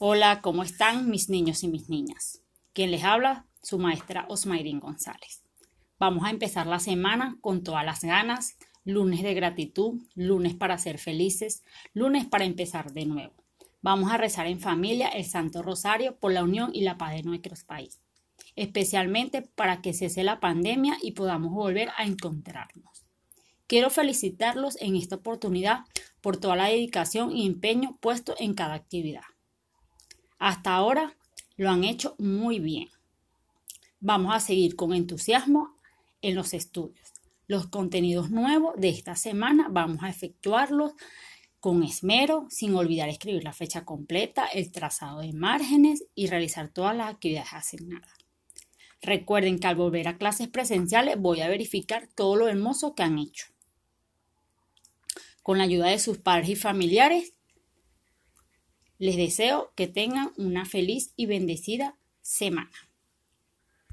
Hola, ¿cómo están mis niños y mis niñas? Quien les habla, su maestra Osmairín González. Vamos a empezar la semana con todas las ganas, lunes de gratitud, lunes para ser felices, lunes para empezar de nuevo. Vamos a rezar en familia el Santo Rosario por la unión y la paz de nuestros países, especialmente para que cese la pandemia y podamos volver a encontrarnos. Quiero felicitarlos en esta oportunidad por toda la dedicación y empeño puesto en cada actividad. Hasta ahora lo han hecho muy bien. Vamos a seguir con entusiasmo en los estudios. Los contenidos nuevos de esta semana vamos a efectuarlos con esmero, sin olvidar escribir la fecha completa, el trazado de márgenes y realizar todas las actividades asignadas. Recuerden que al volver a clases presenciales voy a verificar todo lo hermoso que han hecho. Con la ayuda de sus padres y familiares, les deseo que tengan una feliz y bendecida semana.